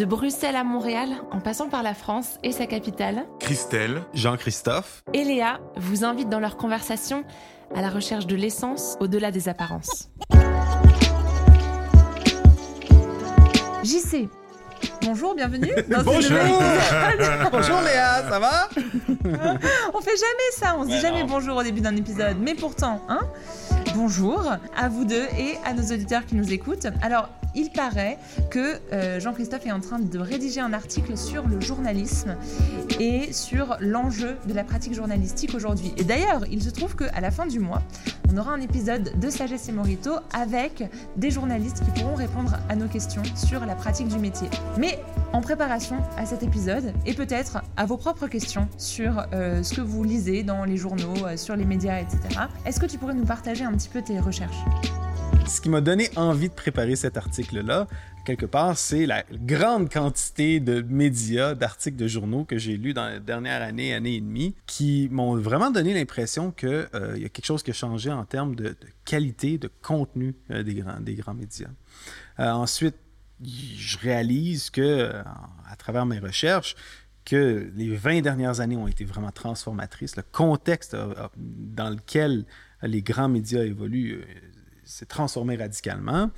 De Bruxelles à Montréal, en passant par la France et sa capitale, Christelle, Jean-Christophe. et Léa vous invitent dans leur conversation à la recherche de l'essence au-delà des apparences. JC, bonjour, bienvenue dans ce Bonjour. nouvel épisode. Bonjour Léa, ça va On fait jamais ça, on se dit Ouais, jamais non. bonjour au début d'un épisode, mais pourtant, hein Bonjour à vous deux et à nos auditeurs qui nous écoutent. Alors, il paraît que euh, Jean-Christophe est en train de rédiger un article sur le journalisme et sur l'enjeu de la pratique journalistique aujourd'hui. Et d'ailleurs, il se trouve qu'à la fin du mois, on aura un épisode de Sagesse et Morito avec des journalistes qui pourront répondre à nos questions sur la pratique du métier. Mais en préparation à cet épisode et peut-être à vos propres questions sur euh, ce que vous lisez dans les journaux, euh, sur les médias, etc. Est-ce que tu pourrais nous partager un petit peu tes recherches? Ce qui m'a donné envie de préparer cet article-là, quelque part, c'est la grande quantité de médias, d'articles de journaux que j'ai lus dans la dernière année, année et demie, qui m'ont vraiment donné l'impression qu'il y a quelque chose qui a changé en termes de, qualité, de contenu euh, des, grands, médias. Euh, ensuite, je réalise que, euh, à travers mes recherches, que les 20 dernières années ont été vraiment transformatrices. Le contexte euh, euh, dans lequel les grands médias évoluent s'est transformé radicalement.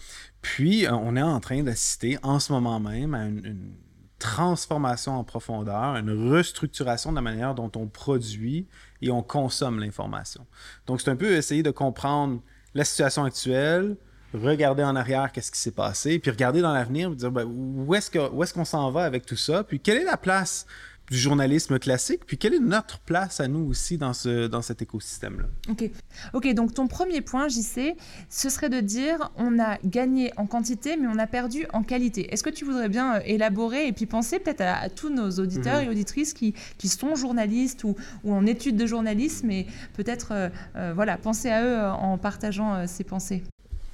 Puis, on est en train d'assister en ce moment même à une transformation en profondeur, une restructuration de la manière dont on produit et on consomme l'information. Donc, c'est un peu essayer de comprendre la situation actuelle, regarder en arrière qu'est-ce qui s'est passé, puis regarder dans l'avenir, dire ben, où est-ce qu'on s'en va avec tout ça, puis quelle est la place du journalisme classique, puis quelle est notre place à nous aussi dans, ce, dans cet écosystème-là? Ok. Ok, donc ton premier point, JC, ce serait de dire on a gagné en quantité, mais on a perdu en qualité. Est-ce que tu voudrais bien euh, élaborer et puis penser peut-être à, à tous nos auditeurs Mhm. et auditrices qui, qui sont journalistes ou, ou en études de journalisme et peut-être euh, euh, voilà, penser à eux en partageant euh, ces pensées?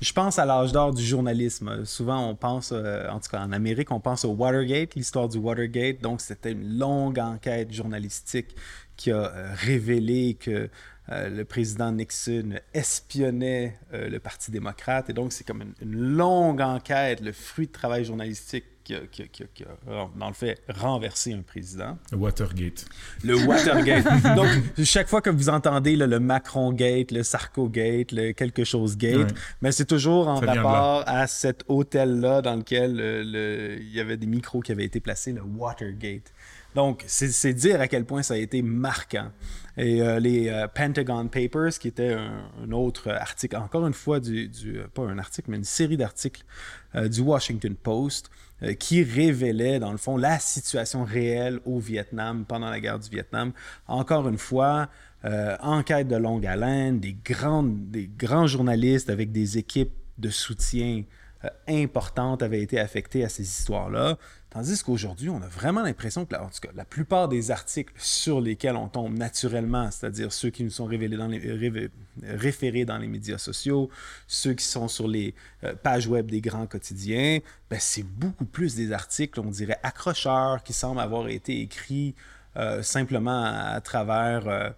Je pense à l'âge d'or du journalisme. Souvent, on pense, euh, en tout cas en Amérique, on pense au Watergate, l'histoire du Watergate. Donc, c'était une longue enquête journalistique qui a euh, révélé que euh, le président Nixon espionnait le Parti démocrate. Et donc, c'est comme une longue enquête, le fruit de travail journalistique qui a, qui a- qui a- qui a, dans le fait, renversé un président. Watergate. Le Watergate. Donc, chaque fois que vous entendez là, le Macron Gate, le Sarko Gate, le quelque chose Gate, Ouais. mais c'est toujours en Ça rapport à cet hôtel-là dans lequel euh, le- il y avait des micros qui avaient été placés, le Watergate. Donc, c'est dire à quel point ça a été marquant. Et euh, les euh, Pentagon Papers, qui était un, autre article, encore une fois, du, pas un article, mais une série d'articles euh, du Washington Post, qui révélait, dans le fond, la situation réelle au Vietnam pendant la guerre du Vietnam. Encore une fois, enquête de longue haleine, des, grandes, des grands journalistes avec des équipes de soutien importantes avaient été affectées à ces histoires-là. Tandis qu'aujourd'hui, on a vraiment l'impression que, la- en tout cas, la plupart des articles sur lesquels on tombe naturellement, c'est-à-dire ceux qui nous sont révélés dans les, révé- référés dans les médias sociaux, ceux qui sont sur les euh, pages web des grands quotidiens, ben, c'est beaucoup plus des articles, on dirait, accrocheurs, qui semblent avoir été écrits euh, simplement à, à travers, euh,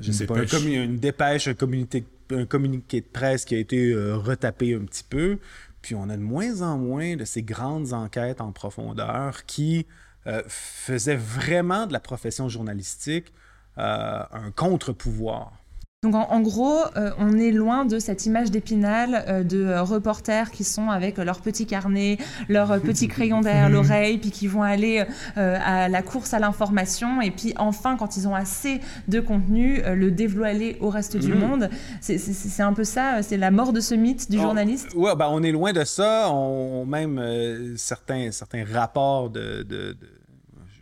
je Une sais pas, un dépêche. commu- une dépêche, un communiqué, un communiqué de presse qui a été retapé un petit peu. Puis on a de moins en moins de ces grandes enquêtes en profondeur qui euh, faisaient vraiment de la profession journalistique euh, un contre-pouvoir. Donc en, en gros, euh, on est loin de cette image d'épinal euh, de euh, reporters qui sont avec leur petit carnet, leur petit crayon derrière l'oreille, puis qui vont aller à la course à l'information, et puis enfin, quand ils ont assez de contenu, le dévoiler au reste du Mhm. monde. C'est- un peu ça, c'est la mort de ce mythe du On- journaliste. Ouais, ben, on est loin de ça. On, même certains, certains rapports de. de- de-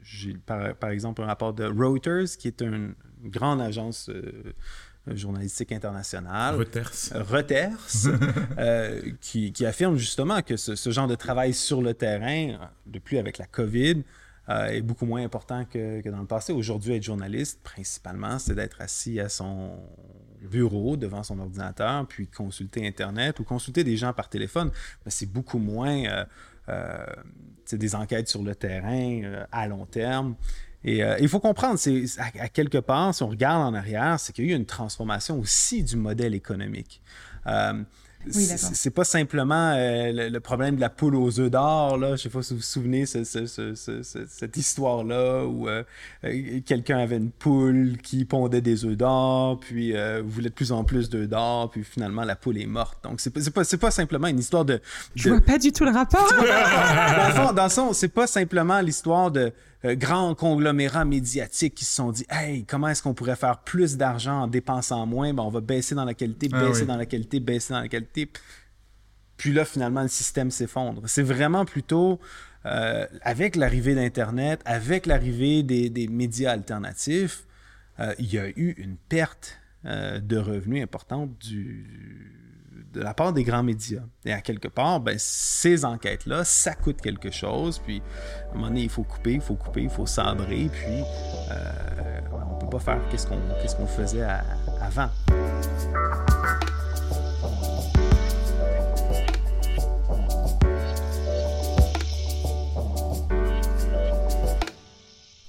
j'ai par, par exemple un rapport de Reuters, qui est une grande agence euh, journalistique internationale. Reuters. Reuters, euh, qui, qui affirme justement que ce, ce genre de travail sur le terrain, de plus avec la COVID, euh, est beaucoup moins important que, que dans le passé. Aujourd'hui, être journaliste, principalement, c'est d'être assis à son bureau devant son ordinateur, puis consulter Internet ou consulter des gens par téléphone. Mais c'est beaucoup moins euh, euh, des enquêtes sur le terrain euh, à long terme. Et euh, il faut comprendre, c'est à, à quelque part, si on regarde en arrière, c'est qu'il y a eu une transformation aussi du modèle économique. Euh, Oui, c'est- pas simplement euh, le, le problème de la poule aux œufs d'or. Là. Je sais pas si vous vous souvenez ce- ce- ce- ce- ce- cette histoire-là où euh, quelqu'un avait une poule qui pondait des œufs d'or, puis euh, voulait de plus en plus d'œufs d'or, puis finalement la poule est morte. Donc c'est pas, c'est pas, pas simplement une histoire de, Je de- vois pas du tout le rapport. dans le fond, dans le fond, c'est pas simplement l'histoire de euh, grands conglomérats médiatiques qui se sont dit Hey, comment est-ce qu'on pourrait faire plus d'argent en dépensant moins? Ben, On va baisser dans la qualité, Ah baisser oui. dans la qualité, baisser dans la qualité. Puis là, finalement, le système s'effondre. C'est vraiment plutôt euh, avec l'arrivée d'Internet, avec l'arrivée des, des médias alternatifs, euh, il y a eu une perte de revenus importante du, de la part des grands médias. Et à quelque part, ben, ces enquêtes-là, ça coûte quelque chose. Puis, à un moment donné, il faut couper, il faut couper, il faut sabrer. Puis, euh, on ne peut pas faire qu'est-ce qu'on faisait à- avant.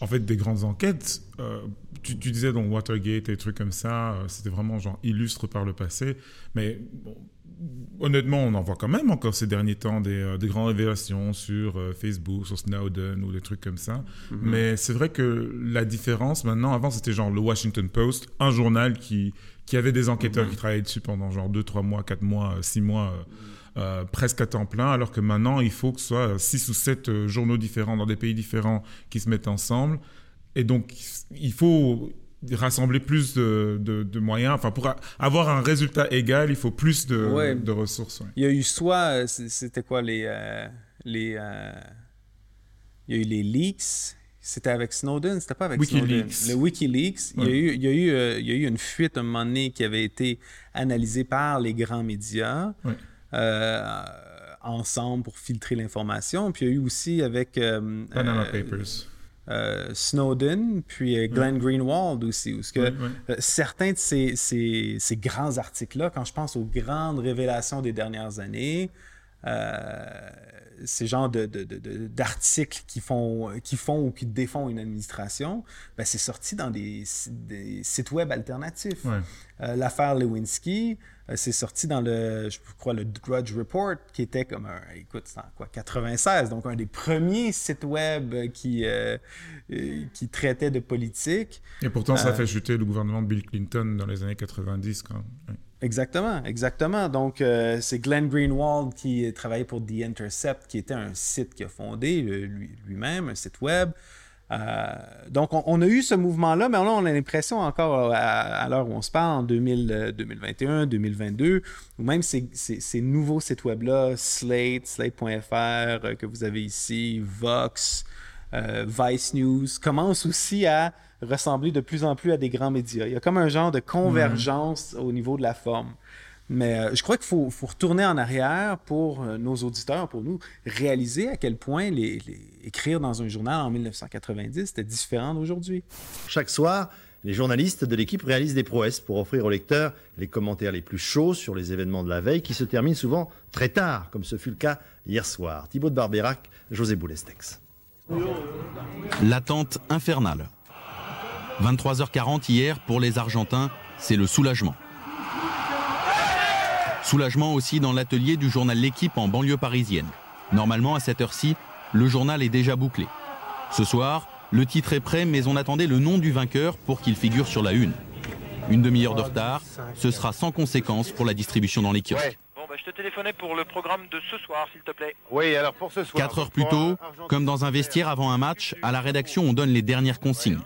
En fait, des grandes enquêtes, euh, tu, tu disais donc Watergate et des trucs comme ça, euh, c'était vraiment genre illustre par le passé. Mais bon, honnêtement, on en voit quand même encore ces derniers temps des, euh, des grandes révélations sur Facebook, sur Snowden ou des trucs comme ça. Mais c'est vrai que la différence maintenant, avant c'était genre le Washington Post, un journal qui, qui avait des enquêteurs qui travaillaient dessus pendant genre 2, 3 mois, 4 mois, 6 mois. Euh, euh, presque à temps plein, alors que maintenant, il faut que ce soit 6 ou 7 journaux différents dans des pays différents qui se mettent ensemble. Et donc, il faut rassembler plus de, de- de moyens. Enfin, pour a- avoir un résultat égal, il faut plus de, Ouais. de ressources. ouais. Il y a eu soit, euh, c'était quoi les. euh, les euh, il y a eu les leaks. C'était avec Snowden, c'était pas avec Wikileaks. Snowden. Le Wikileaks. Il, y a eu, il, y a eu, euh, il y a eu une fuite à un moment donné qui avait été analysée par les grands médias euh, ensemble pour filtrer l'information. Puis il y a eu aussi avec euh, Panama euh, Papers. euh, Snowden, puis euh, Glenn Greenwald aussi, où ce que, Ouais, ouais. euh, certains de ces, ces- ces grands articles-là, quand je pense aux grandes révélations des dernières années, euh, ces genres de, de- de- de- d'articles qui font, qui font ou qui défont une administration, ben, c'est sorti dans des, si- des sites web alternatifs. Ouais. Euh, l'affaire Lewinsky, euh, c'est sorti dans le, je crois, le Grudge Report, qui était comme un, écoute, c'est en quoi, 96, donc un des premiers sites web euh, qui, euh, euh, qui traitait de politique. Et pourtant, ça Euh, fait chuter le gouvernement de Bill Clinton dans les années 90. Quand. Ouais. Exactement, exactement. Donc, euh, c'est Glenn Greenwald qui travaillait pour The Intercept, qui était un site qu'il a fondé euh, lui- lui-même, un site web. Euh, donc, on, a eu ce mouvement-là, mais là, on a l'impression encore à, l'heure où on se parle, en 2000, euh, 2021, 2022, ou même ces, nouveaux sites web-là, Slate, Slate.fr, que vous avez ici, Vox, euh, Vice News, commencent aussi à ressembler de plus en plus à des grands médias. Il y a comme un genre de convergence au niveau de la forme. Mais euh, je crois qu'il faut, faut retourner en arrière pour euh, nos auditeurs, pour nous, réaliser à quel point les, les- écrire dans un journal en 1990, c'était différent d'aujourd'hui. Chaque soir, les journalistes de l'équipe réalisent des prouesses pour offrir aux lecteurs les commentaires les plus chauds sur les événements de la veille qui se terminent souvent très tard, comme ce fut le cas hier soir. Thibaut de Barbérac, José Boulestex. L'attente infernale. 23h40 hier pour les Argentins, c'est le soulagement. Soulagement aussi dans l'atelier du journal L'équipe en banlieue parisienne. Normalement, à cette heure-ci, le journal est déjà bouclé. Ce soir, le titre est prêt, mais on attendait le nom du vainqueur pour qu'il figure sur la une. Une demi-heure de retard, ce sera sans conséquence pour la distribution dans les kiosques. Bah, je te téléphonais pour le programme de ce soir, s'il te plaît. Oui, alors pour ce soir. Quatre heures plus tôt, comme dans un vestiaire avant un match, à la rédaction on donne les dernières consignes.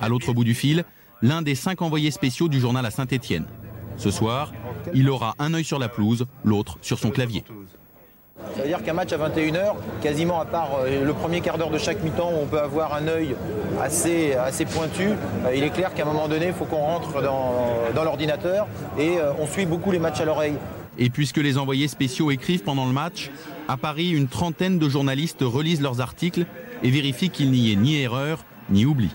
À l'autre bout du fil, l'un des cinq envoyés spéciaux du journal à Saint-Étienne. Ce soir, il aura un œil sur la pelouse, l'autre sur son clavier. Ça veut dire qu'un match à 21h, quasiment à part euh, le premier quart d'heure de chaque mi-temps où on peut avoir un œil assez, assez pointu, euh, il est clair qu'à un moment donné, il faut qu'on rentre dans, dans l'ordinateur et euh, on suit beaucoup les matchs à l'oreille. Et puisque les envoyés spéciaux écrivent pendant le match, à Paris, une trentaine de journalistes relisent leurs articles et vérifient qu'il n'y ait ni erreur ni oubli.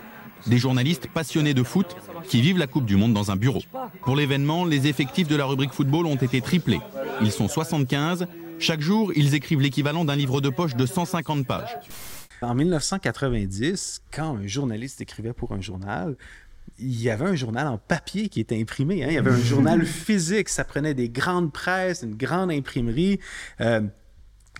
Des journalistes passionnés de foot qui vivent la Coupe du Monde dans un bureau. Pour l'événement, les effectifs de la rubrique football ont été triplés. Ils sont 75. Chaque jour, ils écrivent l'équivalent d'un livre de poche de 150 pages. En 1990, quand un journaliste écrivait pour un journal, il y avait un journal en papier qui était imprimé. hein. Il y avait un journal physique. Ça prenait des grandes presses, une grande imprimerie. Euh,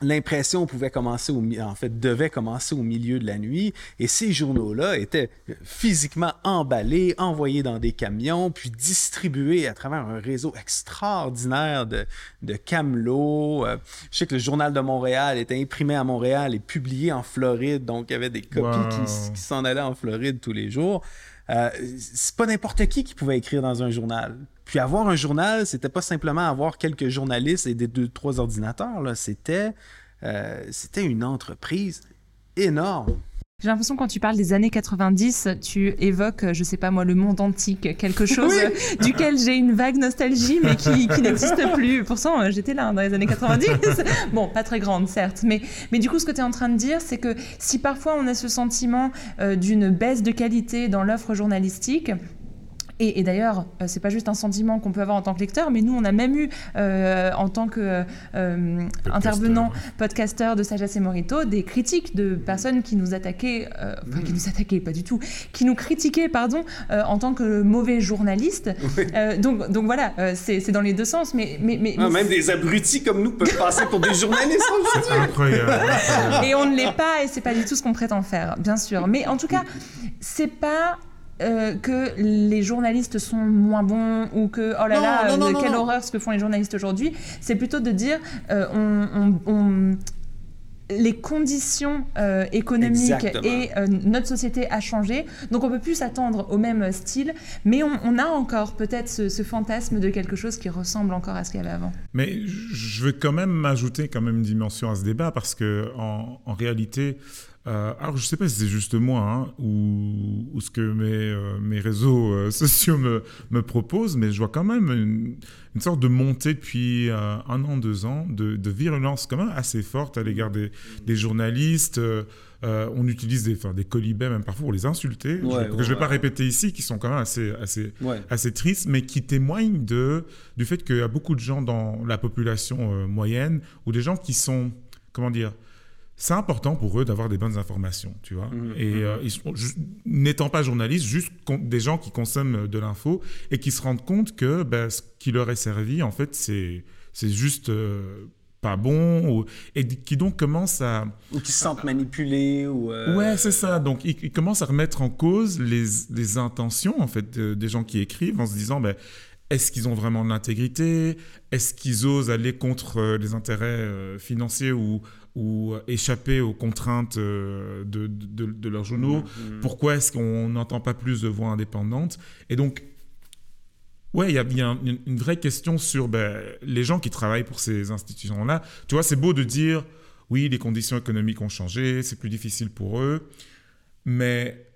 L'impression pouvait commencer au, en fait, devait commencer au milieu de la nuit, et ces journaux-là étaient physiquement emballés, envoyés dans des camions, puis distribués à travers un réseau extraordinaire de, de camelots. Euh, je sais que le Journal de Montréal était imprimé à Montréal et publié en Floride, donc il y avait des copies Wow. qui, s- qui s'en allaient en Floride tous les jours. Euh, c'est pas n'importe qui qui pouvait écrire dans un journal. Puis avoir un journal, c'était pas simplement avoir quelques journalistes et des deux, trois ordinateurs. C'était, euh, c'était une entreprise énorme. J'ai l'impression quand tu parles des années 90, tu évoques, je sais pas moi, le monde antique, quelque chose Oui. duquel j'ai une vague nostalgie, mais qui, qui n'existe plus. Pourtant, euh, j'étais là hein, dans les années 90. bon, pas très grande, certes. Mais, mais du coup, ce que tu es en train de dire, c'est que si parfois on a ce sentiment euh, d'une baisse de qualité dans l'offre journalistique, et, et d'ailleurs, euh, c'est pas juste un sentiment qu'on peut avoir en tant que lecteur, mais nous, on a même eu, euh, en tant que euh, intervenant, podcasteur de Sagesse et Morito, des critiques de personnes qui nous attaquaient, euh, enfin, qui nous attaquaient, pas du tout, qui nous critiquaient, pardon, euh, en tant que mauvais journalistes. Euh, donc, donc voilà, euh, c'est c'est dans les deux sens, mais. mais, mais, Ah, mais même des abrutis comme nous peuvent passer pour des journalistes aujourd'hui. Incroyable. et on ne l'est pas, et c'est pas du tout ce qu'on prétend faire, bien sûr. Mais en tout cas, c'est pas euh, que les journalistes sont moins bons ou que oh là Non, là, non, non, euh, non, quelle non. horreur ce que font les journalistes aujourd'hui. C'est plutôt de dire euh, on, on- on- les conditions euh, économiques Exactement. et euh, notre société a changé, donc on peut plus s'attendre au même style, mais on, on a encore peut-être ce, ce fantasme de quelque chose qui ressemble encore à ce qu'il y avait avant. Mais je veux quand même ajouter quand même une dimension à ce débat parce que en, en réalité, euh, alors je sais pas si c'est juste moi hein, ou, ou ce que mes, euh, mes réseaux euh, sociaux me, me proposent, mais je vois quand même une, une sorte de montée depuis un an, deux ans, de, de virulence quand même assez forte à l'égard des, des journalistes. on utilise des, enfin, des colibets même parfois pour les insulter, je- Ouais, que ouais, je vais pas répéter ici, qui sont quand même assez, assez, Ouais. assez triste, mais qui témoigne de, du fait qu'il y a beaucoup de gens dans la population moyenne ou des gens qui sont, comment dire, c'est important pour eux d'avoir des bonnes informations, tu vois. Mhm, et mhm. euh, n'étant pas journalistes, juste des gens qui consomment de l'info et qui se rendent compte que ben, ce qui leur est servi, en fait, c'est c'est juste euh, pas bon ou- et qui donc commencent à Ou qui se sentent manipulés. Ou, euh, Ouais, c'est ça. Donc, ils, ils commencent à remettre en cause les, les intentions, en fait, de- des gens qui écrivent en se disant, ben, est-ce qu'ils ont vraiment de l'intégrité? Est-ce qu'ils osent aller contre les intérêts financiers ou, ou euh, échapper aux contraintes euh, de, de, de leurs journaux Mhm. Pourquoi est-ce qu'on n'entend pas plus de voix indépendantes? Et donc, Ouais, il y a, y a un- une, une vraie question sur ben, les gens qui travaillent pour ces institutions-là. Tu vois, c'est beau de dire, oui, les conditions économiques ont changé, c'est plus difficile pour eux, mais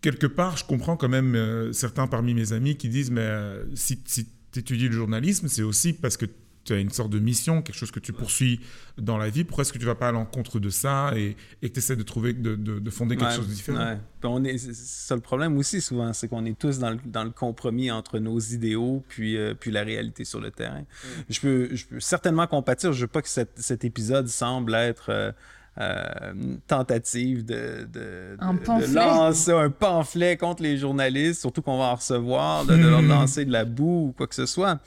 quelque part, je comprends quand même euh, certains parmi mes amis qui disent, mais euh, si, si tu étudies le journalisme, c'est aussi parce que tu as une sorte de mission, quelque chose que tu poursuis dans la vie. Pourquoi est-ce que tu vas pas à l'encontre de ça et, et que tu essaies de trouver, de, de- de fonder quelque Ouais, chose de différent? ouais. Puis on est, c'est ça le problème aussi souvent, c'est qu'on est tous dans le, dans le compromis entre nos idéaux puis, euh, puis la réalité sur le terrain. Mm. Je, peux, je peux certainement compatir, je veux pas que cet, cet épisode semble être euh, euh, une tentative de, de, Un de- de pamphlet. lancer un pamphlet contre les journalistes, surtout qu'on va en recevoir, de, de leur lancer de la boue ou quoi que ce soit.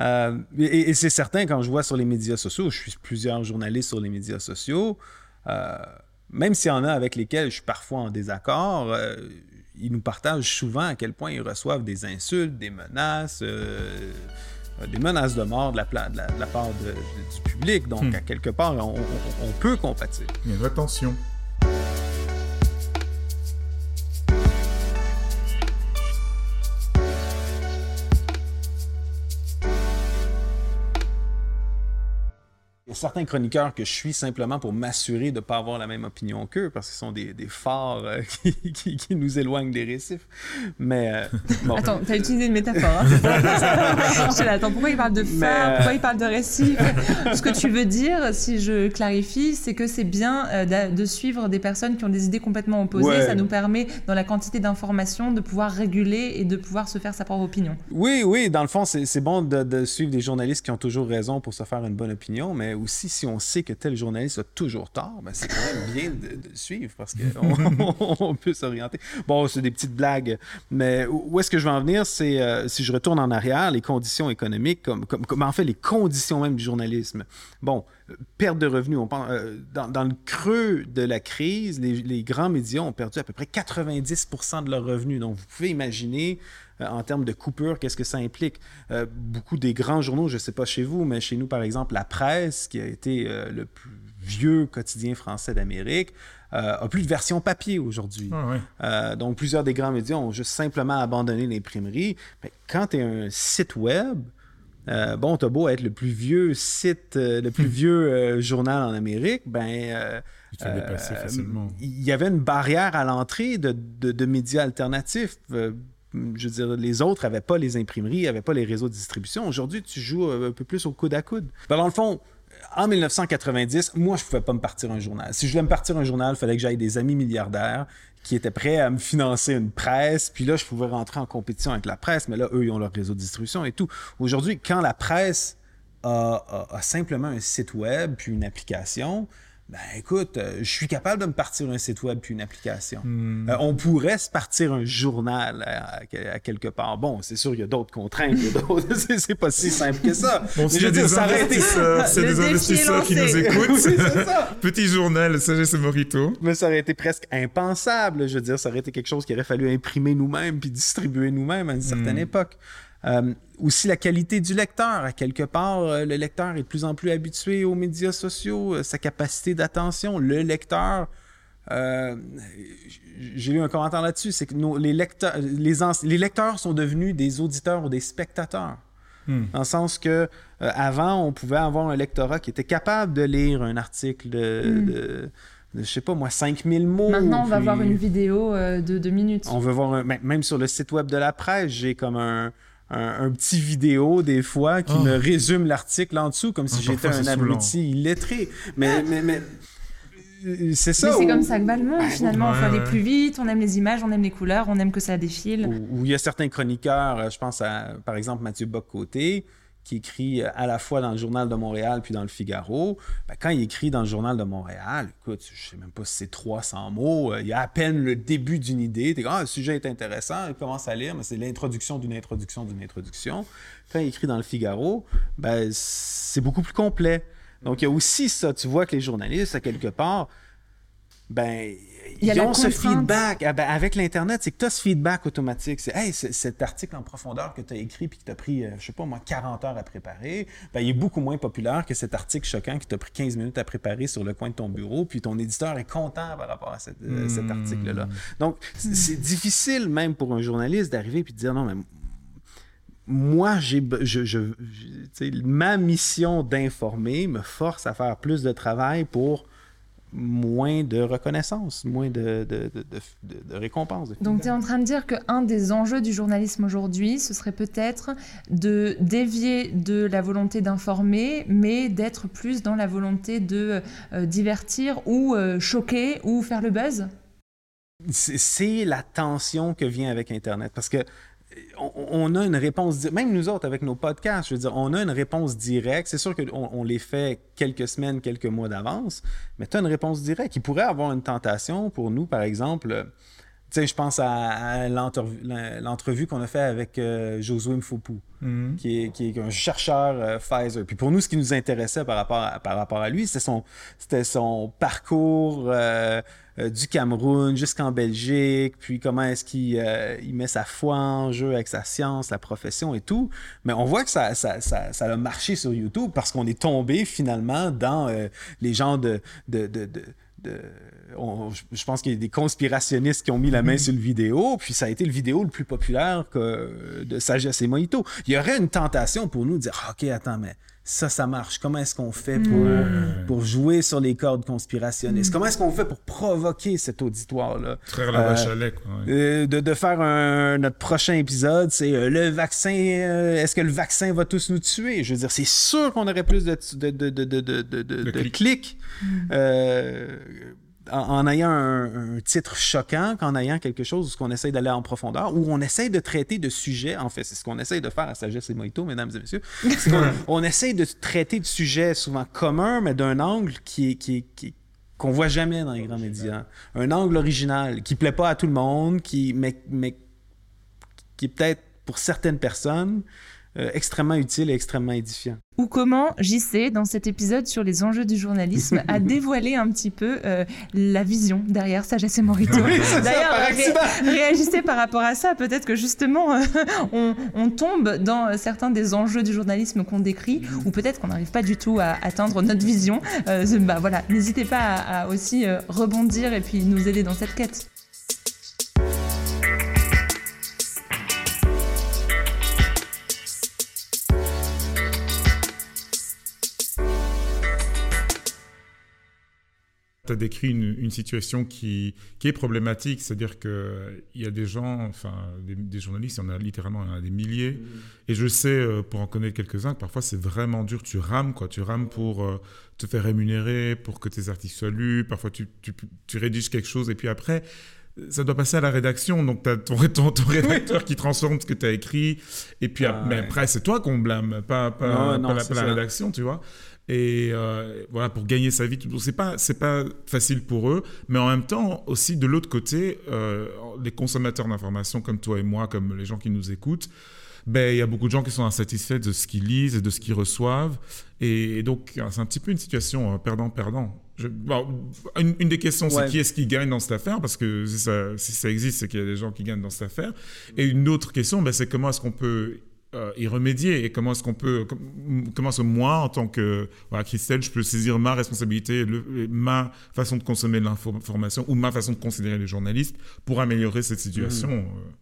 Euh, et et c'est certain, quand je vois sur les médias sociaux, je suis plusieurs journalistes sur les médias sociaux, euh, même s'il y en a avec lesquels je suis parfois en désaccord, euh, ils nous partagent souvent à quel point ils reçoivent des insultes, des menaces, des menaces de mort de la, pla- de la- de la part de- de- du public. Donc, Hmm. à quelque part, on, on- on peut compatir. Il y certains chroniqueurs que je suis simplement pour m'assurer de ne pas avoir la même opinion qu'eux, parce qu'ils sont des, des phares euh, qui, qui- qui nous éloignent des récifs. Mais euh, bon. Attends, t'as utilisé une métaphore. Hein là, attends, pourquoi il parle de phare euh, Pourquoi il parle de récif Ce que tu veux dire, si je clarifie, c'est que c'est bien euh, de suivre des personnes qui ont des idées complètement opposées. Ouais. Ça nous permet, dans la quantité d'informations, de pouvoir réguler et de pouvoir se faire sa propre opinion. Oui, oui, dans le fond, c'est c'est bon de, de suivre des journalistes qui ont toujours raison pour se faire une bonne opinion, mais aussi si on sait que tel journaliste a toujours tort, ben, c'est quand même bien de, de suivre parce qu'on on peut s'orienter. Bon, c'est des petites blagues, mais où est-ce que je veux en venir? C'est euh, si je retourne en arrière, les conditions économiques, comme, comme, comme- en fait les conditions même du journalisme. Bon, euh, perte de revenus, on pense, euh, dans, dans le creux de la crise, les, les grands médias ont perdu à peu près 90 de leurs revenus. Donc, vous pouvez imaginer en termes de coupure, qu'est-ce que ça implique? Euh, beaucoup des grands journaux, je ne sais pas chez vous, mais chez nous, par exemple, la presse, qui a été euh, le plus vieux quotidien français d'Amérique, euh, a plus de version papier aujourd'hui. Ah ouais. Euh, donc, plusieurs des grands médias ont juste simplement abandonné l'imprimerie. Mais quand tu es un site web, euh, bon, t'as beau être le plus vieux site, euh, le plus vieux euh, journal en Amérique, ben. euh. Il y avait une barrière à l'entrée de, de- de médias alternatifs. Je veux dire, les autres n'avaient pas les imprimeries, n'avaient pas les réseaux de distribution. Aujourd'hui, tu joues euh, un peu plus au coude à coude. Ben, dans le fond, en 1990, moi, je ne pouvais pas me partir un journal. Si je voulais me partir un journal, il fallait que j'aille des amis milliardaires qui étaient prêts à me financer une presse. Puis là, je pouvais rentrer en compétition avec la presse. Mais là, eux, ils ont leur réseau de distribution et tout. Aujourd'hui, quand la presse a- a simplement un site web puis une application, ben écoute, euh, je suis capable de me partir un site web puis une application. Hmm. Euh, on pourrait se partir un journal à, à- à quelque part. Bon, c'est sûr, il y a d'autres contraintes. il y a d'autres- c'est c'est pas si simple que ça. Bon, Mais s'il je veux dire, des ça aurait été- investisseurs, s'il y a Le des investisseurs qui nous écoutent, Oui, c'est ça. petit journal, Sagesse et Morito. Mais ça aurait été presque impensable. Je veux dire, ça aurait été quelque chose qu'il aurait fallu imprimer nous-mêmes puis distribuer nous-mêmes à une certaine Mm. époque. Euh, aussi la qualité du lecteur. À quelque part, euh, le lecteur est de plus en plus habitué aux médias sociaux, euh, sa capacité d'attention. Le lecteur, euh, j'ai lu un commentaire là-dessus, c'est que nos- les, lecteurs, les, les lecteurs sont devenus des auditeurs ou des spectateurs. Hmm. Dans le sens que euh, avant, on pouvait avoir un lectorat qui était capable de lire un article de, Mm. de, je sais pas moi, 5000 mots. Maintenant, on va voir une vidéo euh, de deux minutes. On veut voir, un- même même sur le site web de la presse, j'ai comme un, un, un petit vidéo des fois qui Oh. me résume l'article en dessous, comme si Ah, j'étais un abruti illettré. Mais, mais, mais euh, c'est ça. Mais c'est où- comme ça que va le monde, finalement. Faut Ouais, aller ouais. plus vite, on aime les images, on aime les couleurs, on aime que ça défile. où, où il y a certains chroniqueurs, euh, je pense à, par exemple, Mathieu Bock-Côté, qui écrit euh, à la fois dans le Journal de Montréal puis dans le Figaro. Ben, quand il écrit dans le Journal de Montréal, écoute, je sais même pas si c'est 300 mots, euh, il y a à peine le début d'une idée. Tu ah, le sujet est intéressant, il commence à lire, mais c'est l'introduction d'une introduction d'une introduction. Quand il écrit dans le Figaro, ben, c'est beaucoup plus complet. Donc, il y a aussi ça. Tu vois que les journalistes, à quelque part, ben, Il y a ils ont ce feedback. Ah, ben, avec l'Internet, c'est que tu as ce feedback automatique. C'est, hey, cet article en profondeur que tu as écrit puis qui t'a pris, euh, je sais pas moi, 40 heures à préparer, ben, il est beaucoup moins populaire que cet article choquant qui t'a pris 15 minutes à préparer sur le coin de ton bureau, puis ton éditeur est content par rapport à cette- euh, cet article-là. Donc, c'est difficile même pour un journaliste d'arriver puis de dire non, mais moi, j'ai, je, je- je- tu ma mission d'informer me force à faire plus de travail pour moins de reconnaissance, moins de, de, récompense. Donc, tu es en train de dire qu'un des enjeux du journalisme aujourd'hui, ce serait peut-être de dévier de la volonté d'informer, mais d'être plus dans la volonté de euh, divertir ou euh, choquer ou faire le buzz? C'est- C'est la tension que vient avec Internet. Parce que on, on a une réponse, même nous autres avec nos podcasts, je veux dire, on a une réponse directe. C'est sûr qu'on on les fait quelques semaines, quelques mois d'avance, mais tu as une réponse directe. Il pourrait avoir une tentation pour nous, par exemple. euh, Tu sais, je pense à, à l'entrevue qu'on a fait avec euh, Josué Mfopou, Mhm. qui, est, qui est un chercheur euh, Pfizer. Puis pour nous, ce qui nous intéressait par rapport à, par rapport à lui, c'était son, son parcours euh, euh, du Cameroun jusqu'en Belgique, puis comment est-ce qu'il euh, il met sa foi en jeu avec sa science, la profession et tout. Mais on voit que ça, ça, ça, ça a marché sur YouTube parce qu'on est tombé finalement dans euh, les gens de... de, de, de de- on- je- pense qu'il y a des conspirationnistes qui ont mis la main sur le vidéo, puis ça a été le vidéo le plus populaire que, de Sagesse et Mojito. Il y aurait une tentation pour nous de dire Ah, OK, attends, mais ça, ça marche. Comment est-ce qu'on fait pour, pour jouer sur les cordes conspirationnistes? Comment est-ce qu'on fait pour provoquer cet auditoire-là? Traire la vache à lait, quoi. ouais. Euh, de, de faire un, notre prochain épisode, c'est euh, le vaccin. euh, Est-ce que le vaccin va tous nous tuer? Je veux dire, c'est sûr qu'on aurait plus de, de, de, de, clics. euh, en, ayant un, un titre choquant qu'en ayant quelque chose où on essaye d'aller en profondeur, où on essaye de traiter de sujets. En fait, c'est ce qu'on essaye de faire à Sagesse et Mojito, mesdames et messieurs. C'est qu'on on essaye de traiter de sujets souvent communs, mais d'un angle qui est. Qui qu'on voit jamais dans les grands médias. Un angle original qui plaît pas à tout le monde, qui, mais, mais qui est peut-être pour certaines personnes euh, extrêmement utile et extrêmement édifiant. Ou comment JC, dans cet épisode sur les enjeux du journalisme, a dévoilé un petit peu euh, la vision derrière Sagesse et Morito. Oui, D'ailleurs, par ré- accident. réagissez par rapport à ça. Peut-être que justement, euh, on, on tombe dans certains des enjeux du journalisme qu'on décrit, ou peut-être qu'on n'arrive pas du tout à atteindre notre vision. Bah voilà, n'hésitez pas à, à aussi rebondir et puis nous aider dans cette quête. Tu as décrit une, une situation qui, qui est problématique, c'est-à-dire qu'il y a des gens, enfin des, des journalistes, il y en a littéralement il y en a des milliers, et je sais, euh, pour en connaître quelques-uns, que parfois c'est vraiment dur, tu rames, quoi, tu rames pour euh, te faire rémunérer, pour que tes articles soient lus, parfois tu, tu, tu rédiges quelque chose, et puis après, ça doit passer à la rédaction, donc tu as ton, ton, ton rédacteur qui transforme ce que tu as écrit, et puis Ah, mais ouais. après c'est toi qu'on blâme, pas, pas, Non, non, pas la, pas la rédaction, tu vois. Et euh, voilà, pour gagner sa vie, c'est pas c'est pas facile pour eux, mais en même temps aussi de l'autre côté, euh, les consommateurs d'informations comme toi et moi, comme les gens qui nous écoutent, ben il y a beaucoup de gens qui sont insatisfaits de ce qu'ils lisent et de ce qu'ils reçoivent, et, donc c'est un petit peu une situation euh, perdant-perdant. Je- bon, une, une des questions, Ouais. c'est qui est-ce qui gagne dans cette affaire, parce que si ça, si ça existe, c'est qu'il y a des gens qui gagnent dans cette affaire. Et une autre question, ben, c'est comment est-ce qu'on peut euh, y remédier et comment est-ce qu'on peut, com- comment est-ce que moi, en tant que voilà, Christelle, je peux saisir ma responsabilité, le- ma façon de consommer de l'information ou ma façon de considérer les journalistes pour améliorer cette situation. Mhm. euh.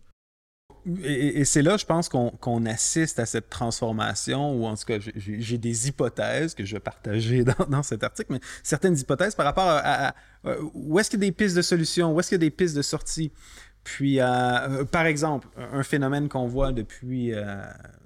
Et, c'est là, je pense, qu'on qu'on assiste à cette transformation, ou en tout cas, j'ai- des hypothèses que je vais partager dans, dans cet article, mais certaines hypothèses par rapport à, à- à- où est-ce qu'il y a des pistes de solutions, où est-ce qu'il y a des pistes de sortie. Puis, euh, euh, par exemple, un phénomène qu'on voit depuis, euh,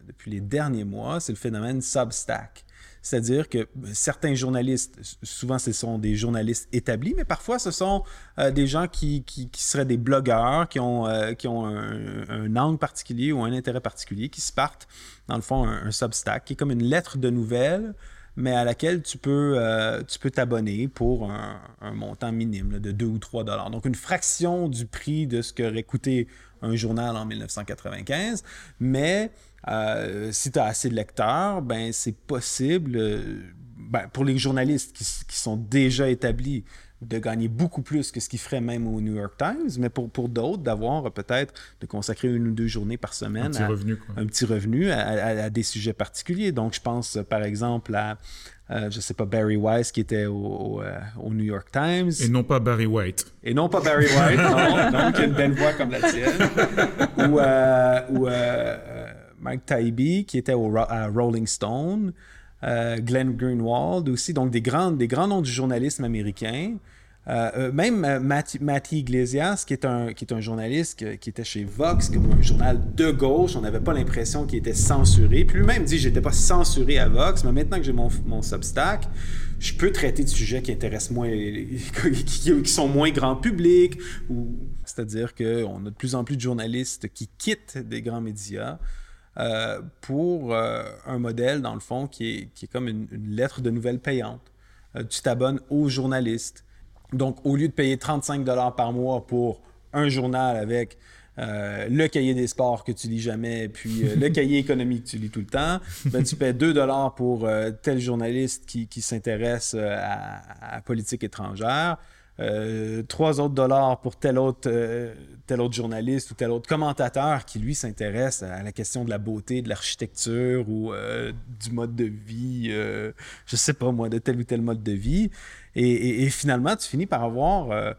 depuis les derniers mois, c'est le phénomène Substack. C'est-à-dire que certains journalistes, souvent ce sont des journalistes établis, mais parfois ce sont des gens qui, qui, seraient des blogueurs, qui ont, qui ont un, un angle particulier ou un intérêt particulier, qui se partent, dans le fond, un, un Substack, qui est comme une lettre de nouvelles, mais à laquelle tu peux euh, tu peux t'abonner pour un, montant minime de 2 ou 3 dollars. Donc une fraction du prix de ce qu'aurait coûté un journal en 1995, mais euh, si tu as assez de lecteurs, ben c'est possible euh, ben, pour les journalistes qui, qui sont déjà établis de gagner beaucoup plus que ce qu'ils feraient même au New York Times, mais pour, pour d'autres, d'avoir peut-être de consacrer une ou deux journées par semaine Un petit à, revenu, quoi. un petit revenu à, à- à des sujets particuliers. Donc, je pense par exemple à, euh, je sais pas, Barry Weiss qui était au, au, euh, au New York Times. Et non pas Barry White. Et non pas Barry White, non, non, qui a une belle voix comme la tienne. ou euh, ou euh, Mike Taibbi, qui était au, à Rolling Stone. Glenn Greenwald aussi, donc des grands, des grands noms du journalisme américain. Euh, euh, même euh, Matty, Iglesias, qui est un, qui est un journaliste qui était chez Vox, comme un journal de gauche, on n'avait pas l'impression qu'il était censuré. Puis lui-même dit J'étais pas censuré à Vox, mais maintenant que j'ai mon, mon Substack, je peux traiter de sujets qui intéressent moins, qui, sont moins grand public. C'est-à-dire qu'on a de plus en plus de journalistes qui quittent des grands médias. pour un modèle, dans le fond, qui est, qui est comme une, une lettre de nouvelles payante. Tu t'abonnes aux journalistes. Donc, au lieu de payer 35 dollars par mois pour un journal avec euh, le cahier des sports que tu lis jamais, puis euh, le cahier économique que tu lis tout le temps, ben, tu paies 2 dollars pour euh, tel journaliste qui, qui s'intéresse à, à la politique étrangère. Euh, trois autres dollars pour tel autre, euh, tel autre journaliste ou tel autre commentateur qui, lui, s'intéresse à la question de la beauté, de l'architecture ou euh, du mode de vie, euh, je sais pas moi, de tel ou tel mode de vie. Et, et- et finalement, tu finis par avoir euh,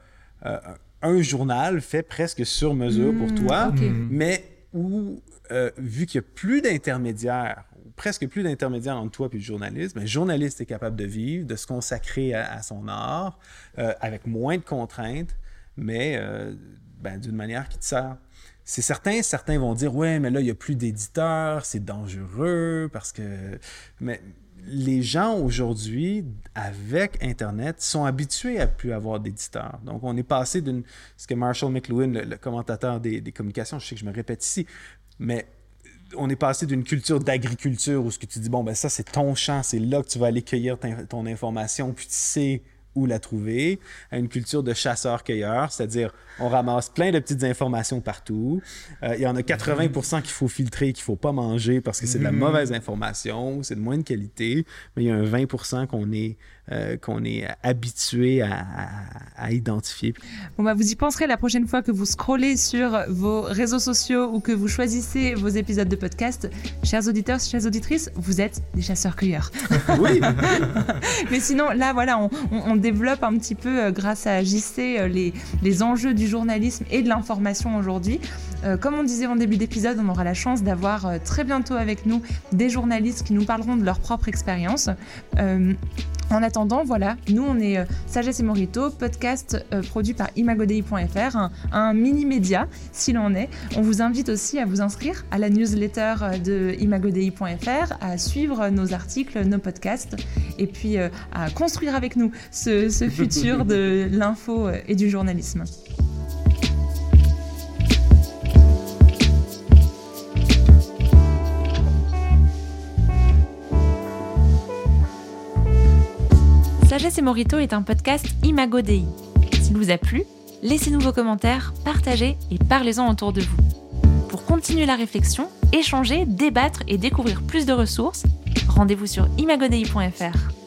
euh, un journal fait presque sur mesure pour Mmh, toi, ok. mais où, euh, vu qu'il n'y a plus d'intermédiaires, presque plus d'intermédiaire entre toi et le journaliste. Mais le journaliste est capable de vivre, de se consacrer à, son art, euh, avec moins de contraintes, mais euh, ben, d'une manière qui te sert. C'est certain, certains vont dire Ouais, mais là, il n'y a plus d'éditeurs, c'est dangereux parce que. Mais les gens aujourd'hui, avec Internet, sont habitués à plus avoir d'éditeurs. Donc, on est passé d'une. Ce que Marshall McLuhan, le, commentateur des, communications, je sais que je me répète ici, mais on est passé d'une culture d'agriculture où ce que tu dis, bon, ben ça, c'est ton champ, c'est là que tu vas aller cueillir ton information, puis tu sais où la trouver, à une culture de chasseur-cueilleur, c'est-à-dire on ramasse plein de petites informations partout. Euh, il y en a 80% qu'il faut filtrer, qu'il ne faut pas manger parce que c'est de la mhm. mauvaise information, c'est de moins de qualité, mais il y a un 20% qu'on est euh, qu'on est habitué à, identifier. Bon, bah, vous y penserez la prochaine fois que vous scrollez sur vos réseaux sociaux ou que vous choisissez vos épisodes de podcast. Chers auditeurs, chères auditrices, vous êtes des chasseurs-cueilleurs. Oui. Mais sinon, là, voilà, on, développe un petit peu, euh, grâce à JC, euh, les, les enjeux du journalisme et de l'information aujourd'hui. Comme on disait en début d'épisode, on aura la chance d'avoir très bientôt avec nous des journalistes qui nous parleront de leur propre expérience. En attendant, voilà, nous on est euh, Sagesse et Morito, podcast euh, produit par imagodei.fr, un, mini-média s'il en est. On vous invite aussi à vous inscrire à la newsletter euh, de imagodei.fr, à suivre nos articles, nos podcasts, et puis à construire avec nous ce futur de l'info et du journalisme. Morito est un podcast Imago Dei. S'il vous a plu, laissez-nous vos commentaires, partagez et parlez-en autour de vous. Pour continuer la réflexion, échanger, débattre et découvrir plus de ressources, rendez-vous sur imagodei.fr.